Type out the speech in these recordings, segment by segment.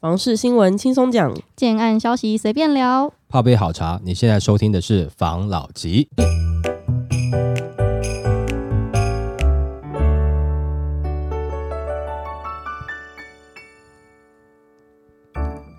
房事新闻轻松讲，建案消息随便聊。泡杯好茶，你现在收听的是房老吉。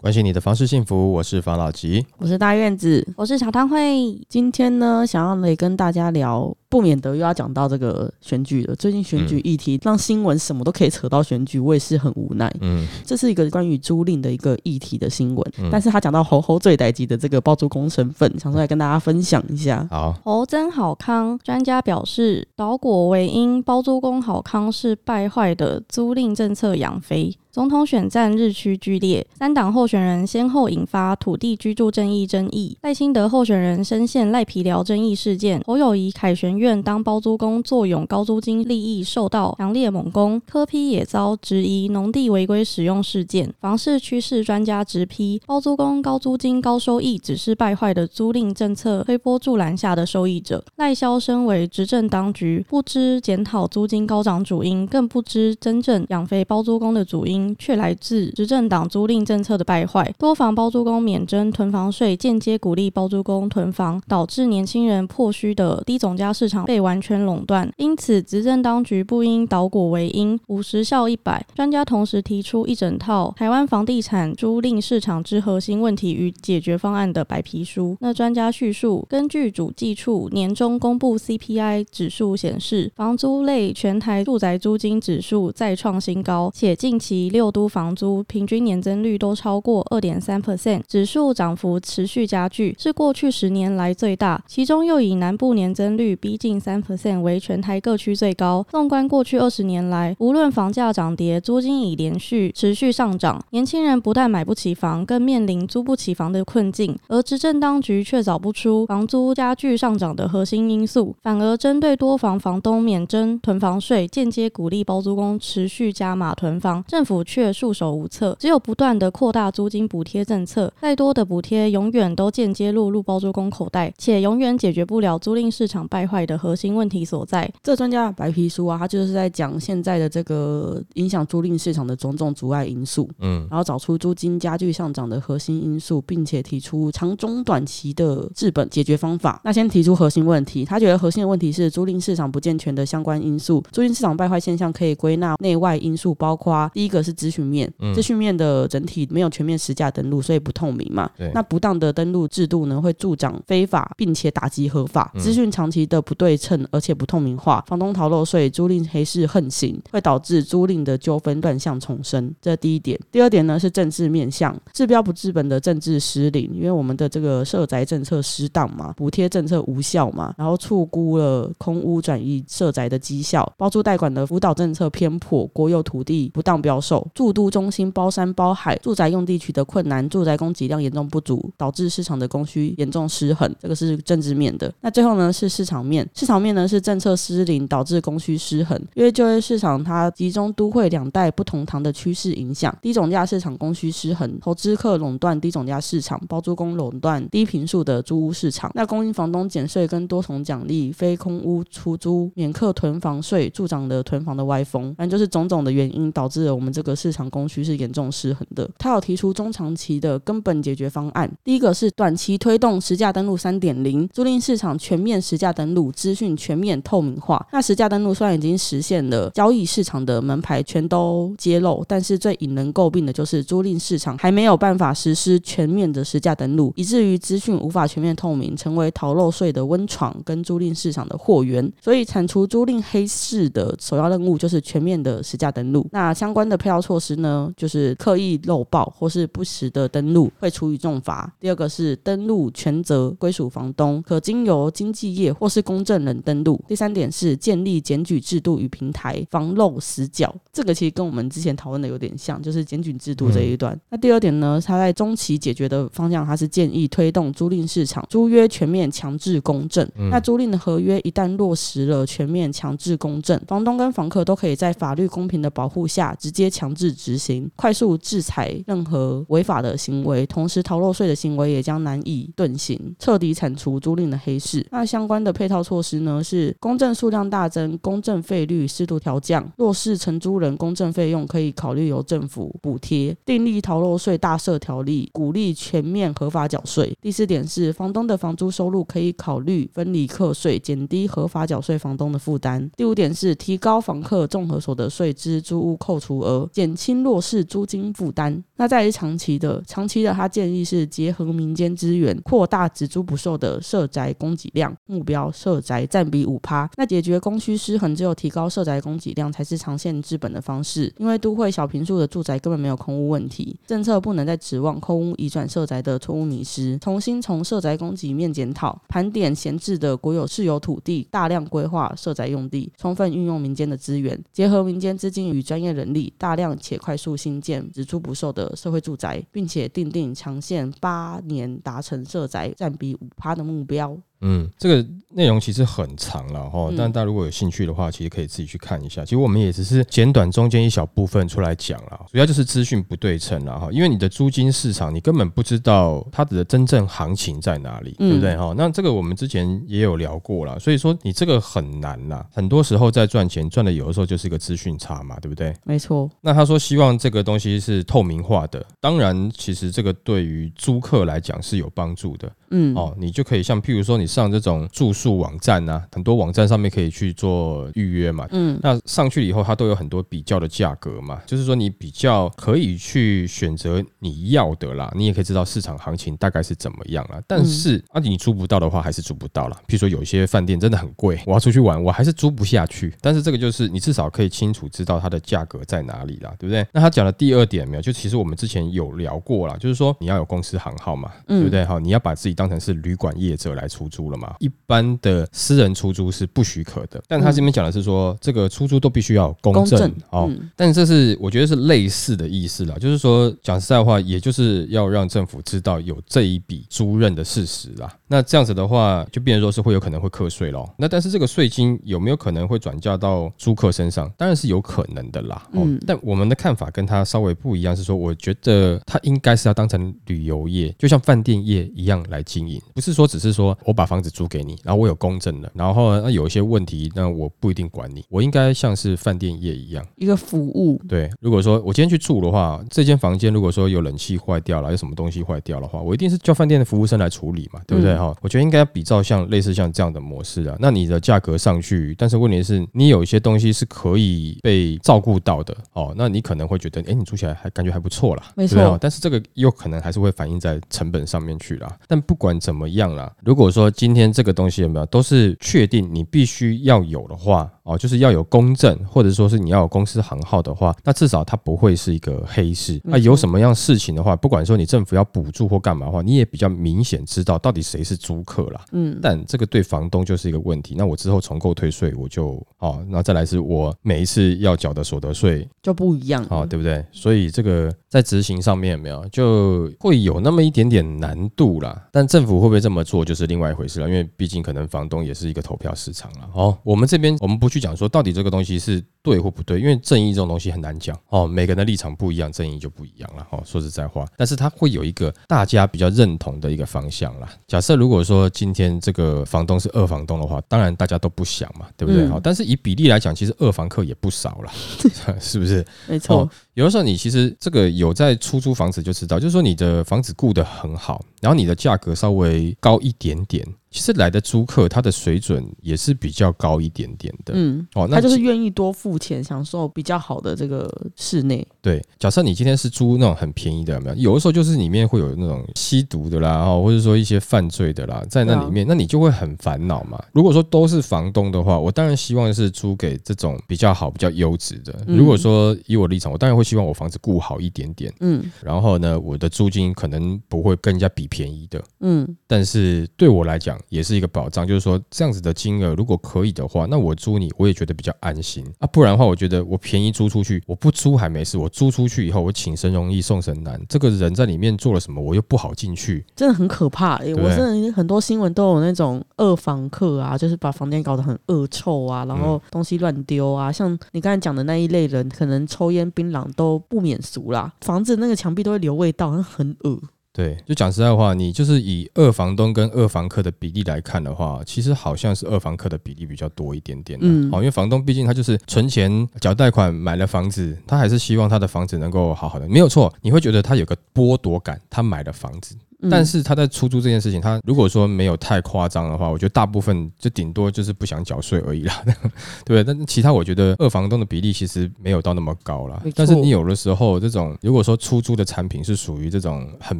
关心你的房事幸福，我是房老吉。我是大院子。我是茶汤会，今天呢，想要来跟大家聊，不免得又要讲到这个选举了。最近选举议题让新闻什么都可以扯到选举，我也是很无奈。嗯，这是一个关于租赁的一个议题的新闻，嗯但是他讲到猴猴最歹级的这个包租公身份，想出来跟大家分享一下。好，侯真好康专家表示，岛果为因包租公好康是败坏的租赁政策养肥。总统选战日趋剧烈，三党候选人先后引发土地居住争议争议。赖清德候选人深陷赖皮寮争议事件，侯友谊凯旋院当包租公坐拥高租金利益受到强烈猛攻，科批也遭质疑农地违规使用事件。房市趋势专家直批，包租公高租金高收益只是败坏的租赁政策推波助澜下的受益者。赖萧身为执政当局，不知检讨租金高涨主因，更不知真正养肥包租公的主因，却来自执政党租赁政策的败坏。多房包租公免征囤房税，间接鼓励包租公囤房，导致年轻人破需的低总价市场被完全垄断。因此，执政当局不应倒果为因，五十效一百。专家同时提出一整套台湾房地产租赁市场之核心问题与解决方案的白皮书。那专家叙述，根据主计处年中公布 CPI 指数显示，房租类全台住宅租金指数再创新高，且近期六都房租平均年增率都超过二点三 percent，指数涨幅持续加剧，是过去十年来最大。其中又以南部年增率逼近三 percent 为全台各区最高。纵观过去二十年来，无论房价涨跌，租金已连续持续上涨。年轻人不但买不起房，更面临租不起房的困境，而执政当局却找不出房租加剧上涨的核心因素，反而针对多房房东免征囤房税，间接鼓励包租公持续加码囤房。政府却束手无策，只有不断的扩大租金补贴政策，再多的补贴永远都间接落入包租公口袋，且永远解决不了租赁市场败坏的核心问题所在。这专家白皮书啊，他就是在讲现在的这个影响租赁市场的种种阻碍因素，嗯然后找出租金加剧上涨的核心因素，并且提出长中短期的治本解决方法。那先提出核心问题，他觉得核心的问题是租赁市场不健全的相关因素。租赁市场败坏现象可以归纳内外因素，包括第一个是资讯面，嗯资讯面的整体没有全面实价登录，所以不透明嘛。那不当的登录制度呢，会助长非法，并且打击合法。嗯资讯长期的不对称，而且不透明化，房东逃漏税、租赁黑市横行，会导致租赁的纠纷乱象重生。这是第一点。第二点呢是政治面向，治标不治本的政治失灵，因为我们的这个社宅政策失当嘛，补贴政策无效嘛，然后错估了空屋转移社宅的绩效，包租代管的辅导政策偏颇，国有土地不当标售，住都中心包山包海，住宅用地取得困难，住宅供给量严重不足，导致市场的供需严重失衡，这个是政治面的。那最后呢是市场面，市场面呢是政策失灵导致供需失衡，因为就业市场它集中都会两带不同堂的趋势影响，低总价市场供需失衡，投资客垄断低总价市场，包租公垄断低平数的租屋市场。那供应房东减税跟多重奖励，非空屋出租免客囤房税，助长了囤房的歪风。反正就是种种的原因导致了我们这个市场供需是严重失衡的。他有提出中长期的根本解决方案，第一个是短期推动实价登录三点零，租赁市场全面实价登录，资讯全面透明化。那实价登录虽然已经实现了交易市场的门牌全都揭露，但是最引人诟病的就是租赁市场还没有办法实施全面的实价登录，以至于资讯无法全面透明，成为逃漏税的温床跟租赁市场的货源。所以铲除租赁黑市的首要任务就是全面的实价登录。那相关的配套措施呢，就是刻意漏报或是不实的登录会处以重罚。第二个是登录全责归属房东，可经由经纪业或是公证人登录。第三点是建立检举制度与平台，防漏死角。这个其实跟我们之前讨论的有点像，就是检举制度这一段。那第二点呢，它在中期解决的方向，它是建议推动租赁市场租约全面强制公证。那租赁的合约一旦落实了全面强制公证，房东跟房客都可以在法律公平的保护下，直接强制执行，快速制裁任何违法的行为，同时逃漏税的行为也将难以遁形，彻底铲除租赁的黑市。那相关的配套措施呢？是公证数量大增，公证费率适度调降。若是承租人公证费用，可以考虑由政府补贴。订立逃漏税大赦条例，鼓励全面合法缴税。第四点是房东的房租收入可以考虑分离课税，减低合法缴税房东的负担。第五点是提高房客综合所得税之租屋扣除额，减轻弱势租金负担。那再是长期的，长期的他建议是结合民间资源，扩大只租不售的社宅供给量，目标社宅占比五趴。那解决供需失衡，只有提高社宅供给量才是长线治本的方式。因为都会小平数的住宅根本没有空屋问题，政策不能再指望空屋移转社宅的错误迷失，重新从社宅供给面检讨，盘点闲置的国有私有土地，大量规划社宅用地，充分运用民间的资源，结合民间资金与专业人力，大量且快速新建只租不售的。社会住宅，并且定定长线八年达成社宅占比五趴的目标。嗯，这个内容其实很长了哈，但大家如果有兴趣的话，其实可以自己去看一下。其实我们也只是简短中间一小部分出来讲了，主要就是资讯不对称了哈。因为你的租金市场，你根本不知道它的真正行情在哪里，对不对哈？那这个我们之前也有聊过了，所以说你这个很难啦。很多时候在赚钱赚的有的时候就是一个资讯差嘛，对不对？没错。那他说希望这个东西是透明化的，当然其实这个对于租客来讲是有帮助的。嗯，哦，你就可以像譬如说你上这种住宿网站啊，很多网站上面可以去做预约嘛。嗯，那上去以后，它都有很多比较的价格嘛，就是说你比较可以去选择你要的啦，你也可以知道市场行情大概是怎么样啦。但是啊，你租不到的话，还是租不到了。譬如说有一些饭店真的很贵，我要出去玩，我还是租不下去。但是这个就是你至少可以清楚知道它的价格在哪里啦，对不对？那他讲的第二点没有，就其实我们之前有聊过啦，就是说你要有公司行号嘛，对不对？好，你要把自己当成是旅馆业者来出租了嘛？一般的私人出租是不许可的，但他这边讲的是说，这个出租都必须要公证哦。但这是我觉得是类似的意思啦，就是说讲实在话，也就是要让政府知道有这一笔租赁的事实啦。那这样子的话，就变成说是会有可能会课税咯。那但是这个税金有没有可能会转嫁到租客身上？当然是有可能的啦。嗯，但我们的看法跟他稍微不一样，是说我觉得他应该是要当成旅游业，就像饭店业一样来经营。不是说只是说我把房子租给你，然后我有公证了，然后那有一些问题，那我不一定管你，我应该像是饭店业一样，一个服务。对，如果说我今天去住的话，这间房间如果说有冷气坏掉了，有什么东西坏掉的话，我一定是叫饭店的服务生来处理嘛，对不对哈？我觉得应该比照像类似像这样的模式啊，那你的价格上去，但是问题是你有一些东西是可以被照顾到的哦，那你可能会觉得，哎，你住起来还感觉还不错啦，没错。但是这个又可能还是会反映在成本上面去啦。但不管怎么样啦，如果说今天这个东西有没有都是确定你必须要有的话，哦，就是要有公证，或者说是你要有公司行号的话，那至少它不会是一个黑市。那有什么样事情的话，不管说你政府要补助或干嘛的话，你也比较明显知道到底谁是租客啦。嗯，但这个对房东就是一个问题。那我之后重购退税，我就哦，那再来是我每一次要缴的所得税就不一样，哦，对不对？所以这个在执行上面有没有就会有那么一点点难度啦。但政府会不会这么做，就是另外一回事了。因为毕竟可能房东也是一个投票市场了。哦，我们这边我们不去讲说到底这个东西是对或不对，因为正义这种东西很难讲哦，每个人的立场不一样，正义就不一样了。哦，说实在话，但是它会有一个大家比较认同的一个方向啦。假设如果说今天这个房东是二房东的话，当然大家都不想嘛，对不对？好，但是以比例来讲，其实二房客也不少了，是不是？没错。有的时候你其实这个有在出租房子就知道，就是说你的房子顾得很好，然后你的价格稍微高一点点。其实来的租客，他的水准也是比较高一点点的。嗯，哦，他就是愿意多付钱，享受比较好的这个室内。对，假设你今天是租那种很便宜的，有没有？有的时候就是里面会有那种吸毒的啦，哦，或者说一些犯罪的啦，在那里面，那你就会很烦恼嘛。如果说都是房东的话，我当然希望是租给这种比较好、比较优质的。如果说以我立场，我当然会希望我房子顾好一点点。嗯，然后呢，我的租金可能不会跟人家比便宜的。嗯，但是对我来讲。也是一个保障，就是说这样子的金额，如果可以的话，那我租你，我也觉得比较安心啊。不然的话，我觉得我便宜租出去，我不租还没事，我租出去以后，我请神容易送神难，这个人在里面做了什么，我又不好进去，真的很可怕。我真的很多新闻都有那种恶房客啊，就是把房间搞得很恶臭啊，然后东西乱丢啊。像你刚才讲的那一类人，可能抽烟槟榔都不免俗啦，房子那个墙壁都会留味道，很恶。对，就讲实在话，你就是以二房东跟二房客的比例来看的话，其实好像是二房客的比例比较多一点点。嗯，好，因为房东毕竟他就是存钱缴贷款买了房子，他还是希望他的房子能够好好的，没有错。你会觉得他有个剥夺感，他买了房子。但是他在出租这件事情，他如果说没有太夸张的话，我觉得大部分就顶多就是不想缴税而已啦，对不对？但是其他我觉得二房东的比例其实没有到那么高啦。但是你有的时候这种如果说出租的产品是属于这种很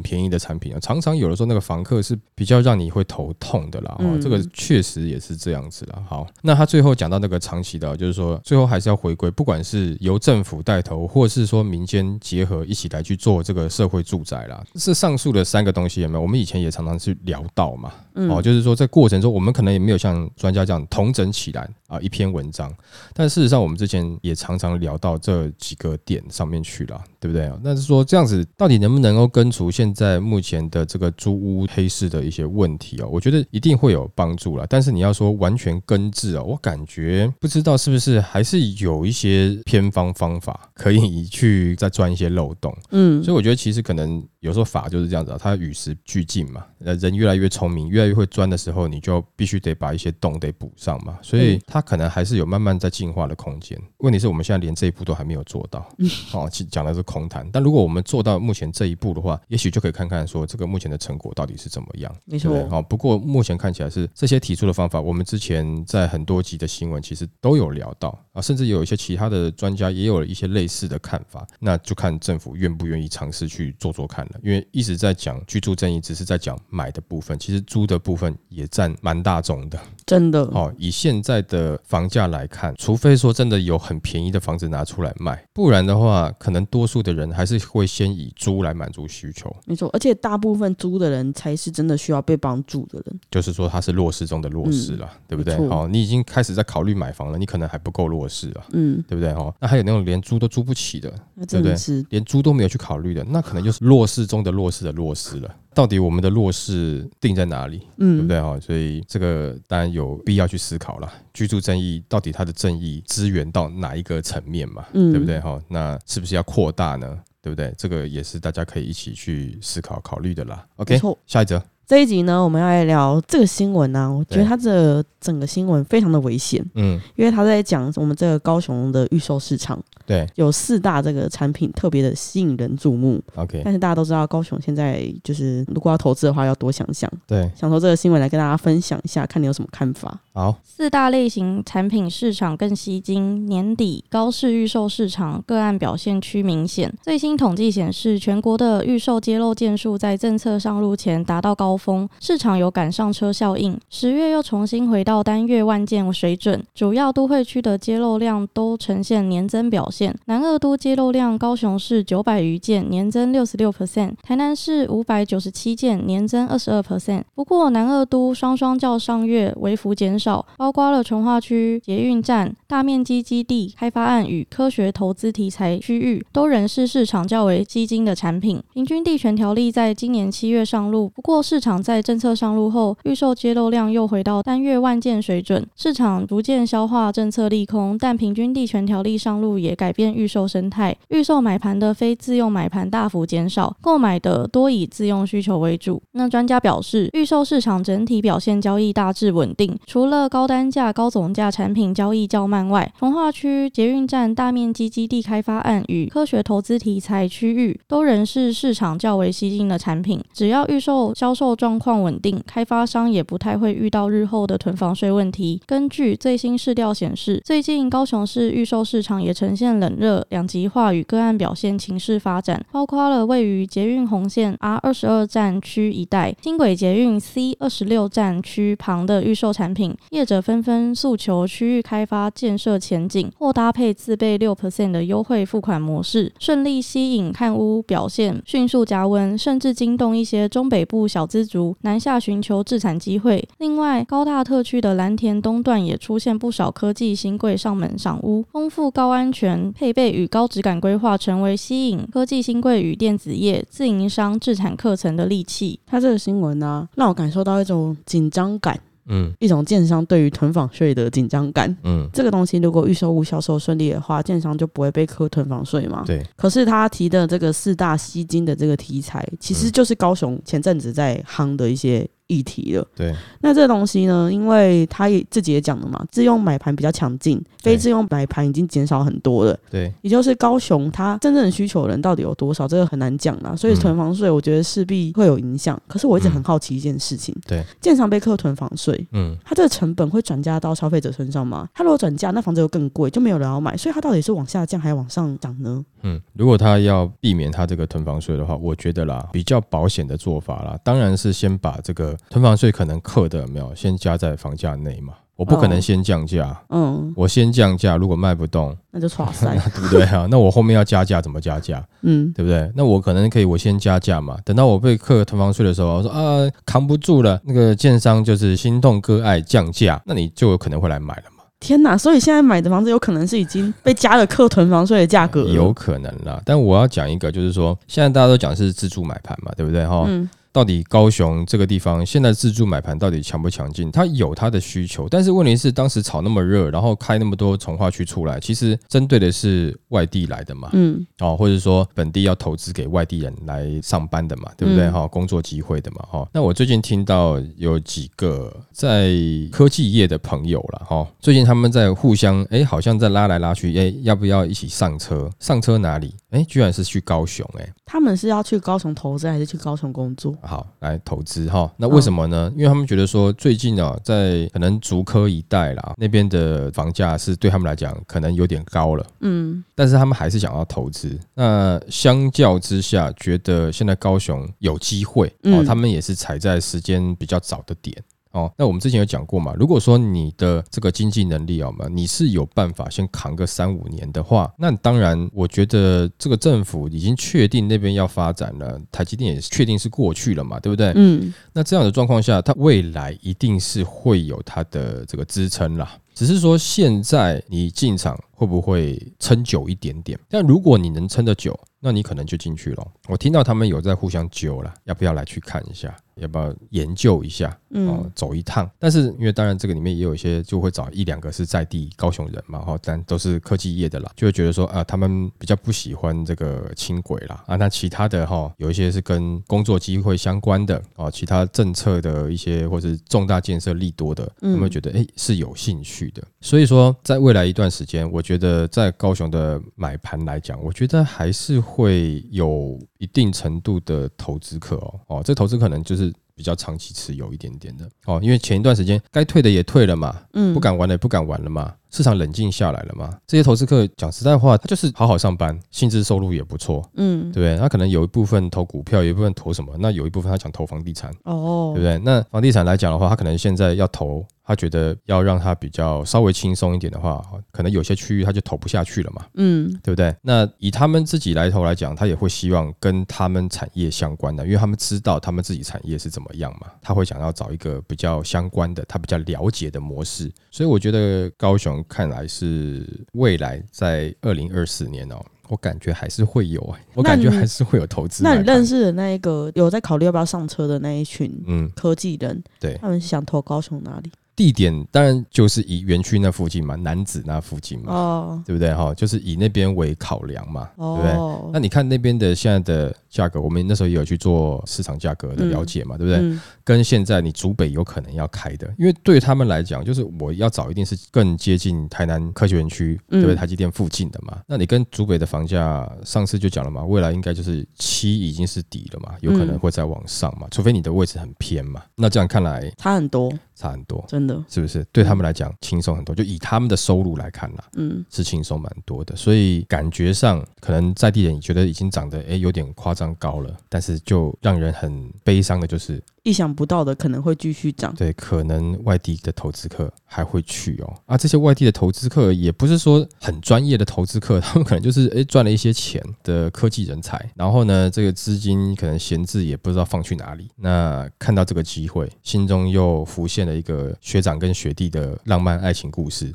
便宜的产品啊，常常有的时候那个房客是比较让你会头痛的啦。哦，这个确实也是这样子啦。好，那他最后讲到那个长期的，就是说最后还是要回归，不管是由政府带头，或是说民间结合一起来去做这个社会住宅啦，是上述的三个东西。有没有？我们以前也常常去聊到嘛，哦，就是说在过程中，我们可能也没有像专家这样统整起来啊一篇文章，但事实上，我们之前也常常聊到这几个点上面去了，对不对？那是说这样子到底能不能够根除现在目前的这个租屋黑市的一些问题哦？我觉得一定会有帮助了。但是你要说完全根治啊，我感觉不知道是不是还是有一些偏方方法可以去再钻一些漏洞。嗯，所以我觉得其实可能有时候法就是这样子啊，它与时俱进嘛。呃，人越来越聪明，越来越会钻的时候，你就必须得把一些洞得补上嘛。所以它可能还是有慢慢在进化的空间。问题是我们现在连这一步都还没有做到。哦，讲的是空谈。但如果我们做到目前这一步的话，也许就可以看看说这个目前的成果到底是怎么样。没错。好，不过目前看起来是这些提出的方法，我们之前在很多集的新闻其实都有聊到啊，甚至有一些其他的专家也有了一些类似的看法。那就看政府愿不愿意尝试去做做看了。因为一直在讲居住正义，只是在讲。买的部分，其实租的部分也占蛮大众的，真的。哦，以现在的房价来看，除非说真的有很便宜的房子拿出来卖，不然的话，可能多数的人还是会先以租来满足需求。没错，而且大部分租的人才是真的需要被帮助的人。就是说，他是弱势中的弱势了，对不对？好，你已经开始在考虑买房了，你可能还不够弱势啊，嗯，对不对？哦，那还有那种连租都租不起的，对不对？连租都没有去考虑的，那可能就是弱势中的弱势的弱势了。到底我们的弱势定在哪里？嗯，对不对哈？所以这个当然有必要去思考了。居住正义到底它的正义支援到哪一个层面嘛？嗯，对不对哈？那是不是要扩大呢？对不对？这个也是大家可以一起去思考考虑的啦。OK，下一则。这一集呢，我们要来聊这个新闻呢。我觉得它这整个新闻非常的危险，嗯，因为他在讲我们这个高雄的预售市场，对，有四大这个产品特别的吸引人注目。OK，但是大家都知道，高雄现在就是如果要投资的话，要多想想。对，想说这个新闻来跟大家分享一下，看你有什么看法。好，四大类型产品市场更吸睛，年底高市预售市场个案表现趋明显。最新统计显示，全国的预售揭露件数在政策上路前达到高峰，市场有赶上车效应。十月又重新回到到单月万件水准，主要都会区的揭露量都呈现年增表现。南二都揭露量，高雄市九百余件，年增六十六 percent；台南市五百九十七件，年增二十二 percent。不过南二都双双较上月微幅减少。包括了从化区捷运站、大面积基地开发案与科学投资题材区域，都仍是市场较为基金的产品。平均地权条例在今年七月上路，不过市场在政策上路后，预售揭露量又回到单月万件水准，市场逐渐消化政策利空。但平均地权条例上路也改变预售生态，预售买盘的非自用买盘大幅减少，购买的多以自用需求为主。那专家表示，预售市场整体表现交易大致稳定，除了高单价、高总价产品交易较慢外，从化区捷运站大面积基地开发案与科学投资题材区域都仍是市场较为吸睛的产品。只要预售销售状况稳定，开发商也不太会遇到日后的囤房房税问题。根据最新市调显示，最近高雄市预售市场也呈现冷热两极化与个案表现情势发展，包括了位于捷运红线 R 二十二站区一带、轻轨捷运 C 二十六站区旁的预售产品。业者纷纷诉求区域开发建设前景，或搭配自备六 percent 的优惠付款模式，顺利吸引看屋表现迅速加温，甚至惊动一些中北部小资族南下寻求置产机会。另外，高大特区的蓝田东段也出现不少科技新贵上门赏屋，丰富高安全配备与高质感规划，成为吸引科技新贵与电子业自营商置产课程的利器。他这个新闻呢，让我感受到一种紧张感。嗯，一种建商对于囤房税的紧张感，嗯，这个东西如果预售屋销售顺利的话，建商就不会被扣囤房税嘛。对。可是他提的这个四大吸金的这个题材，其实就是高雄前阵子在夯的一些。议题了，对，那这东西呢？因为他也自己也讲了嘛，自用买盘比较强劲，非自用买盘已经减少很多了。对，也就是高雄它真正的需求人到底有多少，这个很难讲啦。所以囤房税，我觉得势必会有影响。可是我一直很好奇一件事情，对，建商被课囤房税，嗯，它这个成本会转嫁到消费者身上吗？它如果转嫁，那房子又更贵，就没有人要买，所以它到底是往下降还是往上涨呢？嗯，如果他要避免他这个囤房税的话，我觉得啦，比较保险的做法啦，当然是先把这个囤房税可能扣的没有先加在房价内嘛。我不可能先降价，嗯，我先降价，如果卖不动，那就垮 塞，对不对啊？那我后面要加价怎么加价？嗯，对不对？那我可能可以我先加价嘛，等到我被扣囤房税的时候，我说啊扛不住了，那个建商就是心痛割爱降价，那你就有可能会来买了嘛。天哪！所以现在买的房子有可能是已经被加了课囤房税的价格，有可能啦。但我要讲一个，就是说现在大家都讲是自助买盘嘛，对不对？哈。到底高雄这个地方现在自助买盘到底强不强劲？它有它的需求，但是问题是当时炒那么热，然后开那么多从化区出来，其实针对的是外地来的嘛，嗯，哦，或者说本地要投资给外地人来上班的嘛，对不对？哈，工作机会的嘛，哈。那我最近听到有几个在科技业的朋友了，哈，最近他们在互相，哎，好像在拉来拉去，哎，要不要一起上车？上车哪里？哎，居然是去高雄，哎，他们是要去高雄投资还是去高雄工作？好，来投资哈。那为什么呢？因为他们觉得说，最近啊，在可能竹科一带啦，那边的房价是对他们来讲可能有点高了。嗯，但是他们还是想要投资。那相较之下，觉得现在高雄有机会哦，他们也是踩在时间比较早的点。哦，那我们之前有讲过嘛？如果说你的这个经济能力啊嘛，你是有办法先扛个三五年的话，那当然，我觉得这个政府已经确定那边要发展了，台积电也确定是过去了嘛，对不对？嗯。那这样的状况下，它未来一定是会有它的这个支撑啦。只是说现在你进场会不会撑久一点点？但如果你能撑得久，那你可能就进去了。我听到他们有在互相揪了，要不要来去看一下？要不要研究一下？哦，走一趟。但是因为当然这个里面也有一些就会找一两个是在地高雄人嘛，哈，但都是科技业的啦，就会觉得说啊，他们比较不喜欢这个轻轨啦啊。那其他的哈，有一些是跟工作机会相关的啊，其他政策的一些或是重大建设利多的，他们觉得哎是有兴趣的。所以说，在未来一段时间，我觉得在高雄的买盘来讲，我觉得还是会有一定程度的投资客哦哦，这投资可能就是比较长期持有一点点的哦，因为前一段时间该退的也退了嘛，嗯，不敢玩的也不敢玩了嘛。市场冷静下来了嘛？这些投资客讲实在话，他就是好好上班，薪资收入也不错，嗯，对不对？他可能有一部分投股票，有一部分投什么？那有一部分他想投房地产，哦，对不对？那房地产来讲的话，他可能现在要投，他觉得要让他比较稍微轻松一点的话，可能有些区域他就投不下去了嘛，嗯，对不对？那以他们自己来投来讲，他也会希望跟他们产业相关的，因为他们知道他们自己产业是怎么样嘛，他会想要找一个比较相关的，他比较了解的模式。所以我觉得高雄。看来是未来在二零二四年哦，我感觉还是会有哎，我感觉还是会有投资。那你认识的那一个有在考虑要不要上车的那一群嗯科技人，对他们想投高雄哪里？地点当然就是以园区那附近嘛，南子那附近嘛，哦，对不对哈？就是以那边为考量嘛，对不对？那你看那边的现在的价格，我们那时候也有去做市场价格的了解嘛，对不对？跟现在你竹北有可能要开的，因为对他们来讲，就是我要找一定是更接近台南科学园区，对不对？台积电附近的嘛。那你跟竹北的房价，上次就讲了嘛，未来应该就是七已经是底了嘛，有可能会再往上嘛，除非你的位置很偏嘛。那这样看来差很多。差很多，真的是不是？对他们来讲轻松很多，就以他们的收入来看啦，嗯，是轻松蛮多的。所以感觉上，可能在地人觉得已经涨得哎有点夸张高了，但是就让人很悲伤的就是。意想不到的可能会继续涨，对，可能外地的投资客还会去哦。啊，这些外地的投资客也不是说很专业的投资客，他们可能就是诶赚了一些钱的科技人才，然后呢，这个资金可能闲置也不知道放去哪里。那看到这个机会，心中又浮现了一个学长跟学弟的浪漫爱情故事。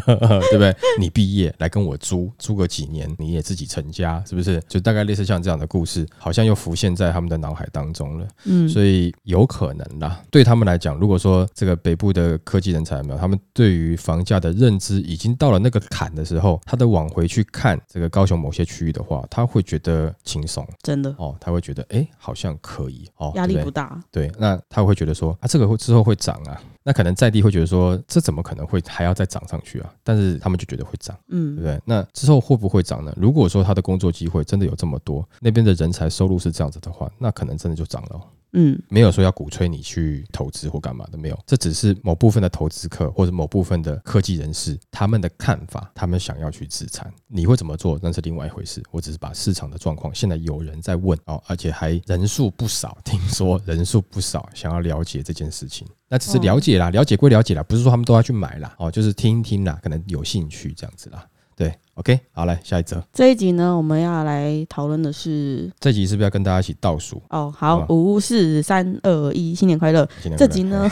对不对？你毕业来跟我租，租个几年，你也自己成家，是不是？就大概类似像这样的故事，好像又浮现在他们的脑海当中了。嗯，所以有可能啦，对他们来讲，如果说这个北部的科技人才没有，他们对于房价的认知已经到了那个坎的时候，他的往回去看这个高雄某些区域的话，他会觉得轻松，真的哦，他会觉得哎，好像可以哦，压力不大。对，那他会觉得说啊，这个会之后会涨啊。那可能在地会觉得说，这怎么可能会还要再涨上去啊？但是他们就觉得会涨，嗯，对不对？那之后会不会涨呢？如果说他的工作机会真的有这么多，那边的人才收入是这样子的话，那可能真的就涨了。嗯，没有说要鼓吹你去投资或干嘛的，没有，这只是某部分的投资客或者某部分的科技人士他们的看法，他们想要去自产，你会怎么做那是另外一回事。我只是把市场的状况，现在有人在问哦，而且还人数不少，听说人数不少，想要了解这件事情，那只是了解啦，了解归了解啦，不是说他们都要去买啦，哦，就是听一听啦，可能有兴趣这样子啦。对，OK，好，来下一则。这一集呢，我们要来讨论的是，这集是不是要跟大家一起倒数？哦，好，五四三二一，新年快乐！这集呢，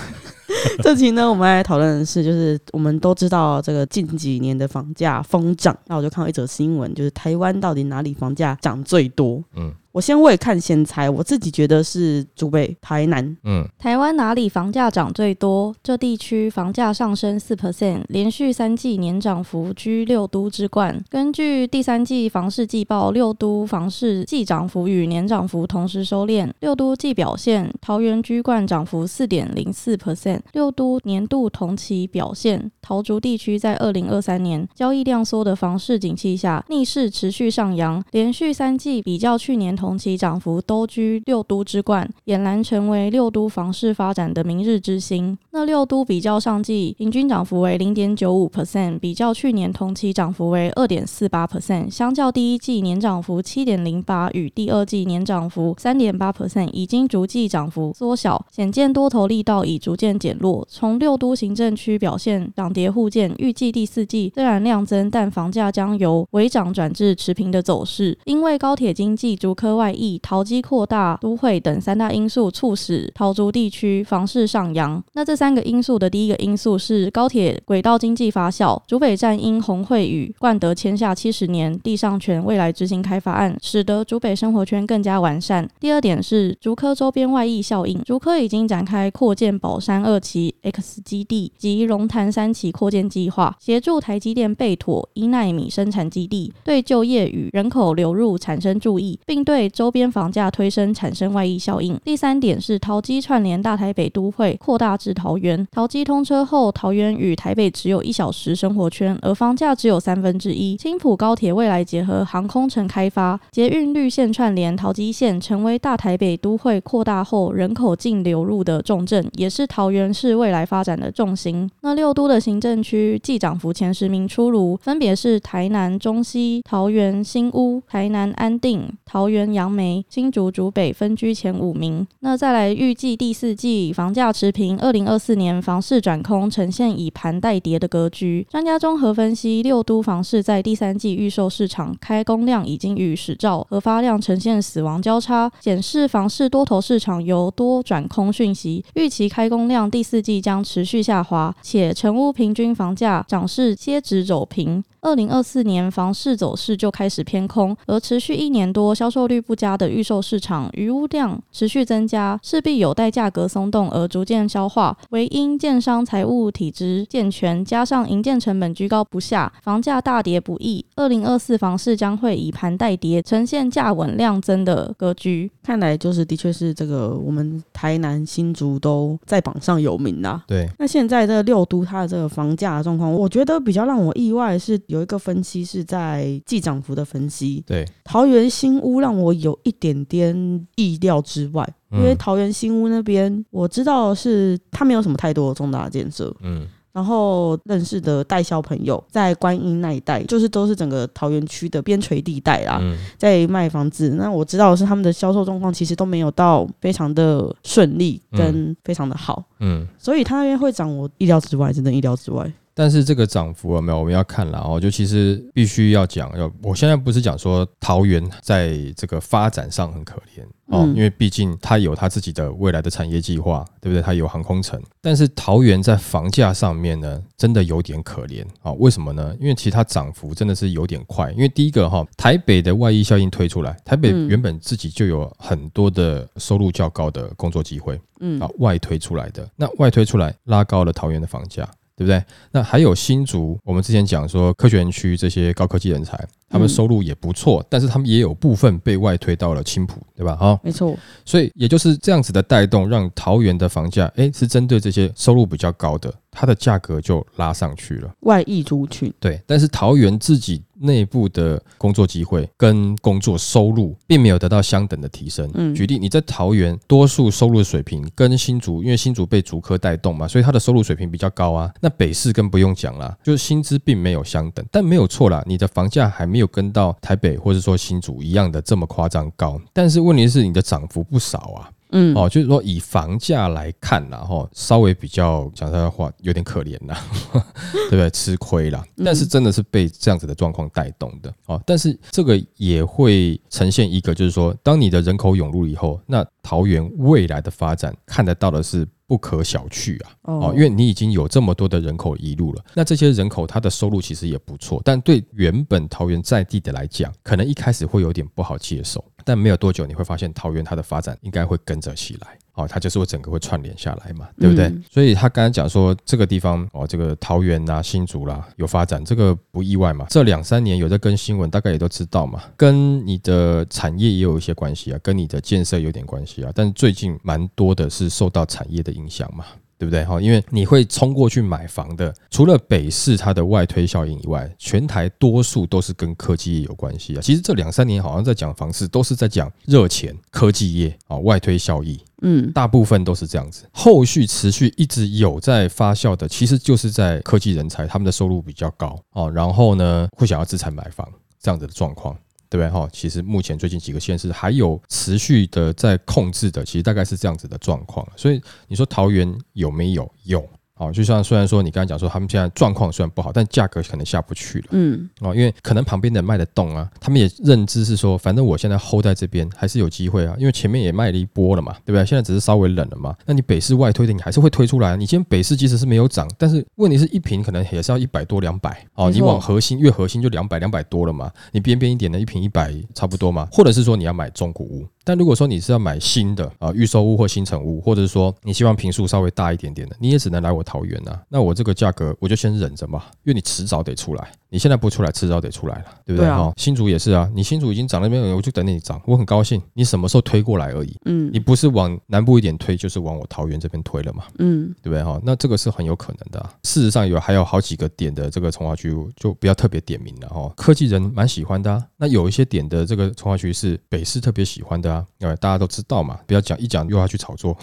这集呢，我们来讨论的是，就是我们都知道这个近几年的房价疯涨，那我就看到一则新闻，就是台湾到底哪里房价涨最多？嗯。我先未看先猜，我自己觉得是竹北、台南。嗯，台湾哪里房价涨最多？这地区房价上升四 percent，连续三季年涨幅居六都之冠。根据第三季房市季报，六都房市季涨幅与年涨幅同时收敛。六都季表现，桃园居冠，涨幅四点零四 percent。六都年度同期表现，桃竹地区在二零二三年交易量缩的房市景气下，逆势持续上扬，连续三季比较去年同。同期涨幅都居六都之冠，俨然成为六都房市发展的明日之星。那六都比较上季平均涨幅为零点九五 percent，比较去年同期涨幅为二点四八 percent，相较第一季年涨幅七点零八与第二季年涨幅三点八 percent，已经逐季涨幅缩小，显见多头力道已逐渐减弱。从六都行政区表现涨跌互见，预计第四季虽然量增，但房价将由微涨转至持平的走势，因为高铁经济逐科。外溢、淘机扩大、都会等三大因素促使桃竹地区房市上扬。那这三个因素的第一个因素是高铁轨道经济发酵，竹北站因红会与冠德签下七十年地上权未来执行开发案，使得竹北生活圈更加完善。第二点是竹科周边外溢效应，竹科已经展开扩建宝山二期 X 基地及龙潭三期扩建计划，协助台积电备妥一纳米生产基地，对就业与人口流入产生注意，并对周边房价推升产生外溢效应。第三点是桃机串联大台北都会扩大至桃园。桃机通车后，桃园与台北只有一小时生活圈，而房价只有三分之一。青浦高铁未来结合航空城开发，捷运绿线串联桃机线，成为大台北都会扩大后人口净流入的重镇，也是桃园市未来发展的重心。那六都的行政区既涨幅前十名出炉，分别是台南中西、桃园新屋、台南安定、桃园。杨梅、新竹、竹北分居前五名。那再来预计第四季房价持平，二零二四年房市转空，呈现以盘带跌的格局。专家综合分析，六都房市在第三季预售市场开工量已经与始照核发量呈现死亡交叉，显示房市多头市场由多转空讯息，预期开工量第四季将持续下滑，且成屋平均房价涨势接值走平。二零二四年房市走势就开始偏空，而持续一年多销售率不佳的预售市场余屋量持续增加，势必有待价格松动而逐渐消化。唯因建商财务体制健全，加上营建成本居高不下，房价大跌不易。二零二四房市将会以盘带跌，呈现价稳量增的格局。看来就是的确是这个，我们台南新竹都在榜上有名啦。对，那现在这六都它的这个房价状况，我觉得比较让我意外是。有一个分析是在季涨幅的分析，对。桃园新屋让我有一点点意料之外，因为桃园新屋那边我知道是它没有什么太多的重大建设，嗯，然后认识的代销朋友在观音那一带，就是都是整个桃园区的边陲地带啦，在卖房子。那我知道的是他们的销售状况其实都没有到非常的顺利跟非常的好，嗯，所以他那边会涨我意料之外，真的意料之外。但是这个涨幅有没有我们要看了哦，就其实必须要讲，要我现在不是讲说桃园在这个发展上很可怜哦，因为毕竟它有它自己的未来的产业计划，对不对？它有航空城，但是桃园在房价上面呢，真的有点可怜啊。为什么呢？因为其实它涨幅真的是有点快。因为第一个哈，台北的外溢效应推出来，台北原本自己就有很多的收入较高的工作机会，嗯啊，外推出来的，那外推出来拉高了桃园的房价。对不对？那还有新竹，我们之前讲说科学园区这些高科技人才，他们收入也不错，但是他们也有部分被外推到了青浦，对吧？哈，没错。所以也就是这样子的带动，让桃园的房价，哎，是针对这些收入比较高的。它的价格就拉上去了，外溢族群对，但是桃园自己内部的工作机会跟工作收入并没有得到相等的提升。嗯，举例你在桃园多数收入水平跟新竹，因为新竹被竹科带动嘛，所以它的收入水平比较高啊。那北市更不用讲啦，就是薪资并没有相等，但没有错啦，你的房价还没有跟到台北或者说新竹一样的这么夸张高，但是问题是你的涨幅不少啊。嗯，哦，就是说以房价来看然后稍微比较讲他的话有点可怜啦，对不对？吃亏啦，但是真的是被这样子的状况带动的哦。但是这个也会呈现一个，就是说，当你的人口涌入以后，那桃园未来的发展看得到的是。不可小觑啊！哦，因为你已经有这么多的人口移入了，那这些人口他的收入其实也不错，但对原本桃园在地的来讲，可能一开始会有点不好接受，但没有多久你会发现桃园它的发展应该会跟着起来。哦，它就是会整个会串联下来嘛，对不对？所以他刚才讲说这个地方哦，这个桃园呐、新竹啦有发展，这个不意外嘛。这两三年有在跟新闻，大概也都知道嘛，跟你的产业也有一些关系啊，跟你的建设有点关系啊。但最近蛮多的是受到产业的影响嘛。对不对？哈，因为你会冲过去买房的，除了北市它的外推效应以外，全台多数都是跟科技业有关系啊。其实这两三年好像在讲房市，都是在讲热钱、科技业啊，外推效益。嗯，大部分都是这样子。后续持续一直有在发酵的，其实就是在科技人才，他们的收入比较高哦，然后呢会想要资产买房这样子的状况。对不对哈？其实目前最近几个县市还有持续的在控制的，其实大概是这样子的状况。所以你说桃园有没有？有。哦，就像虽然说你刚才讲说他们现在状况虽然不好，但价格可能下不去了。嗯，哦，因为可能旁边的卖得动啊，他们也认知是说，反正我现在 hold 在这边还是有机会啊，因为前面也卖了一波了嘛，对不对？现在只是稍微冷了嘛，那你北市外推的你还是会推出来。你今天北市即使是没有涨，但是问题是一瓶可能也是要一百多两百。哦，你往核心越核心就两百两百多了嘛，你边边一点的一瓶一百差不多嘛，或者是说你要买中古屋。但如果说你是要买新的啊预售屋或新城屋，或者是说你希望平数稍微大一点点的，你也只能来我桃园啊。那我这个价格我就先忍着嘛，因为你迟早得出来。你现在不出来，迟早得出来了，对不对？哈，新竹也是啊，你新竹已经涨那边，我就等你涨，我很高兴。你什么时候推过来而已？嗯，你不是往南部一点推，就是往我桃园这边推了嘛？嗯，对不对？哈，那这个是很有可能的。事实上有还有好几个点的这个从化区，就不要特别点名了哈。科技人蛮喜欢的啊。那有一些点的这个从化区是北市特别喜欢的啊，因为大家都知道嘛，不要讲一讲又要去炒作。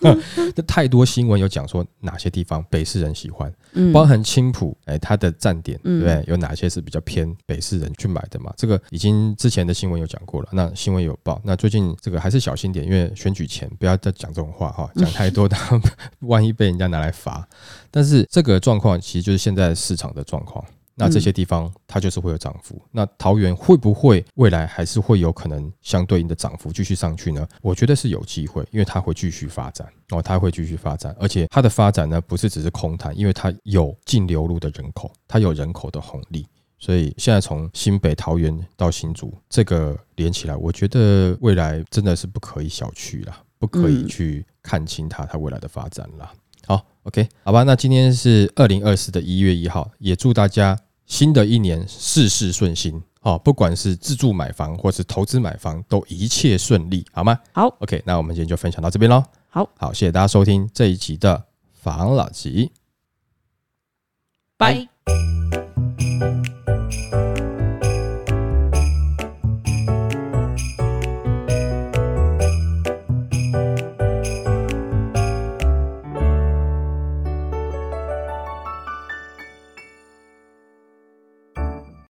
这太多新闻有讲说哪些地方北市人喜欢，包含青浦，哎，它的站点，对不对？有哪些是比较偏北市人去买的嘛？这个已经之前的新闻有讲过了，那新闻有报。那最近这个还是小心点，因为选举前不要再讲这种话哈，讲太多的 万一被人家拿来罚。但是这个状况其实就是现在市场的状况。那这些地方它就是会有涨幅。那桃园会不会未来还是会有可能相对应的涨幅继续上去呢？我觉得是有机会，因为它会继续发展哦，它会继续发展，而且它的发展呢不是只是空谈，因为它有净流入的人口，它有人口的红利，所以现在从新北桃园到新竹这个连起来，我觉得未来真的是不可以小觑啦，不可以去看清它它未来的发展了。好，OK，好吧，那今天是二零二四的一月一号，也祝大家新的一年事事顺心哦，不管是自住买房或是投资买房，都一切顺利，好吗？好，OK，那我们今天就分享到这边喽。好好，谢谢大家收听这一集的房老吉，拜。